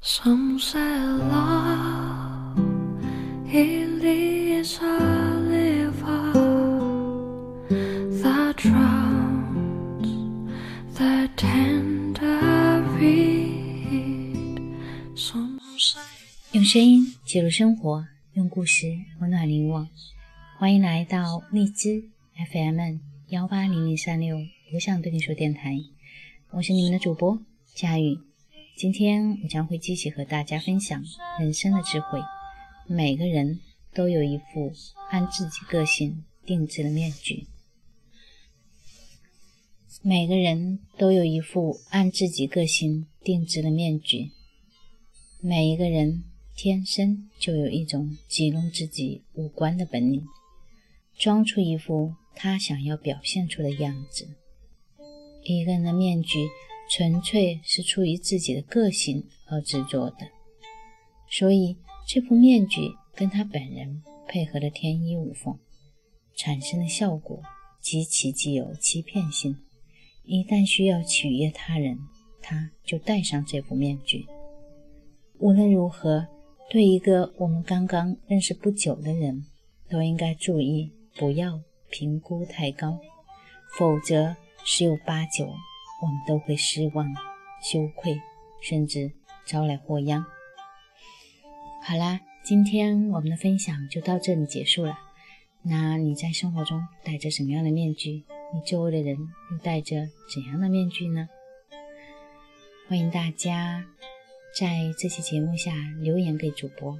Some say love it is a river that drowns the tender reed. Some say 用声音记录生活，用故事温暖你我。欢迎来到荔枝 FM 幺八零零三六，我想对你说电台，我是你们的主播佳宇。今天我将会继续和大家分享人生的智慧。每个人都有一副按自己个性定制的面具，每个人都有一副按自己个性定制的面具，每一个人天生就有一种挤弄自己五官的本领。装出一副他想要表现出的样子。一个人的面具纯粹是出于自己的个性而制作的，所以这副面具跟他本人配合的天衣无缝，产生的效果极其具有欺骗性。一旦需要取悦他人，他就戴上这副面具。无论如何，对一个我们刚刚认识不久的人，都应该注意。不要评估太高，否则十有八九我们都会失望、羞愧，甚至招来祸殃。好啦，今天我们的分享就到这里结束了。那你在生活中戴着什么样的面具？你周围的人又戴着怎样的面具呢？欢迎大家在这期节目下留言给主播。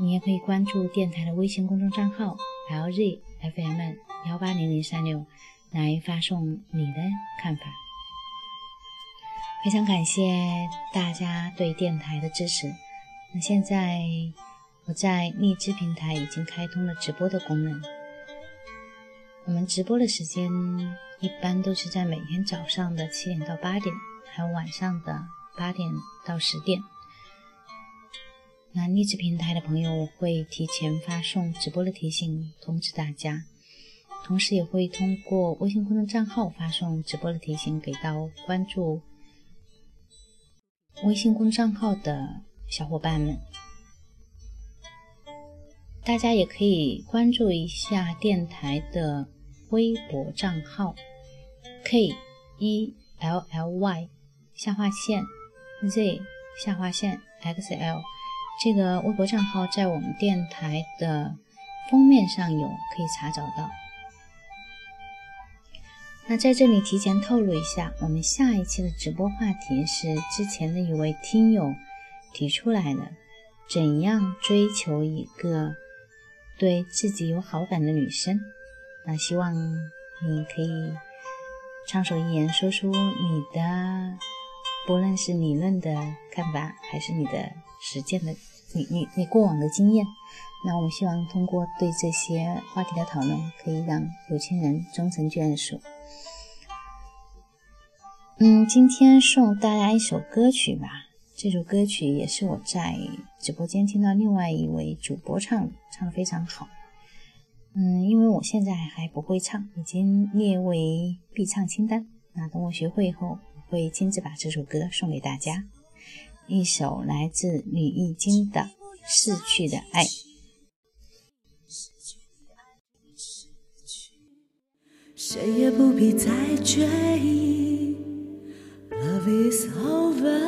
你也可以关注电台的微信公众账号 LZFM 幺八零零三六来发送你的看法。非常感谢大家对电台的支持。那现在我在荔枝平台已经开通了直播的功能。我们直播的时间一般都是在每天早上的七点到八点，还有晚上的八点到十点。那荔枝平台的朋友会提前发送直播的提醒通知大家，同时也会通过微信公众账号发送直播的提醒给到关注微信公众号的小伙伴们。大家也可以关注一下电台的微博账号 k e l l y 下划线 z 下划线 x l。这个微博账号在我们电台的封面上有，可以查找到。那在这里提前透露一下，我们下一期的直播话题是之前的一位听友提出来的：怎样追求一个对自己有好感的女生？那希望你可以畅所欲言，说出你的，不论是理论的看法，还是你的。实践的你你你过往的经验，那我们希望通过对这些话题的讨论，可以让有情人终成眷属。嗯，今天送大家一首歌曲吧，这首歌曲也是我在直播间听到另外一位主播唱，唱的非常好。嗯，因为我现在还不会唱，已经列为必唱清单。那等我学会以后，我会亲自把这首歌送给大家。一首来自李易经的《逝去的爱》。谁也不必再追，Love Love is over，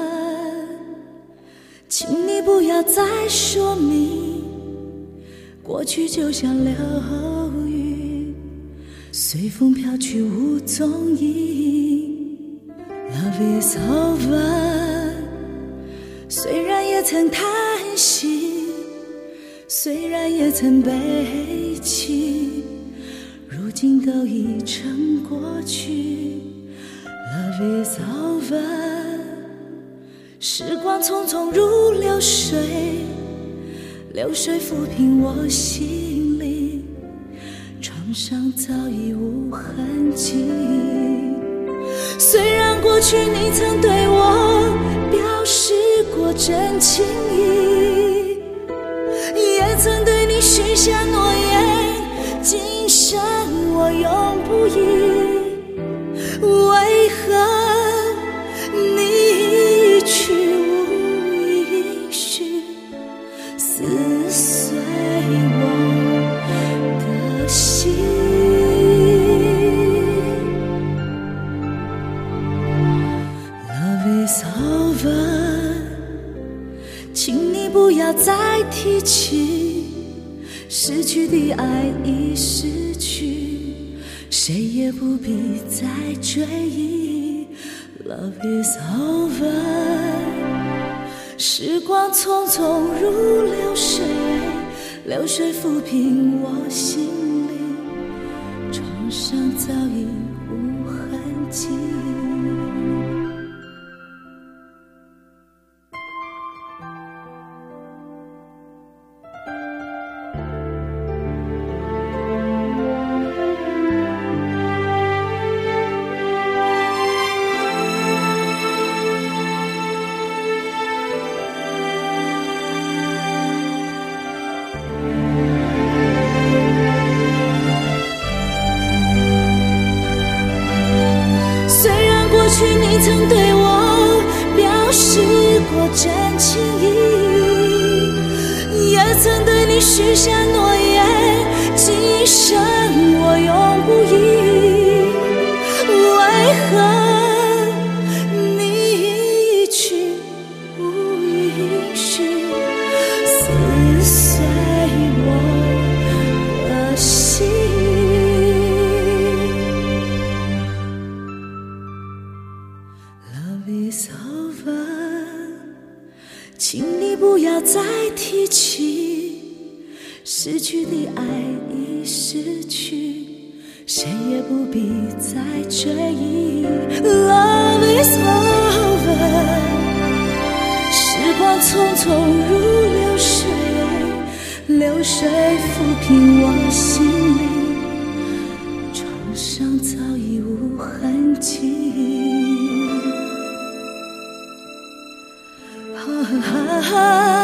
请你不要再说明，过去就像流云，随风飘去无踪影，Love is over。虽然也曾叹息，虽然也曾悲泣，如今都已成过去。Love is over，时光匆匆如流水，流水抚平我心里创伤，早已无痕迹。虽然过去你曾对我表示。过真情意，也曾对你许下诺言，今生我永撕碎我的心。Love is over，请你不要再提起。失去的爱已失去，谁也不必再追忆。Love is over。时光匆匆如流水，流水抚平我心里创伤，早已无痕迹。曾对我表示过真情意，也曾对你许下诺言，今生我永不请你不要再提起失去的爱已失去，谁也不必再追忆。Love is over，哈哈哈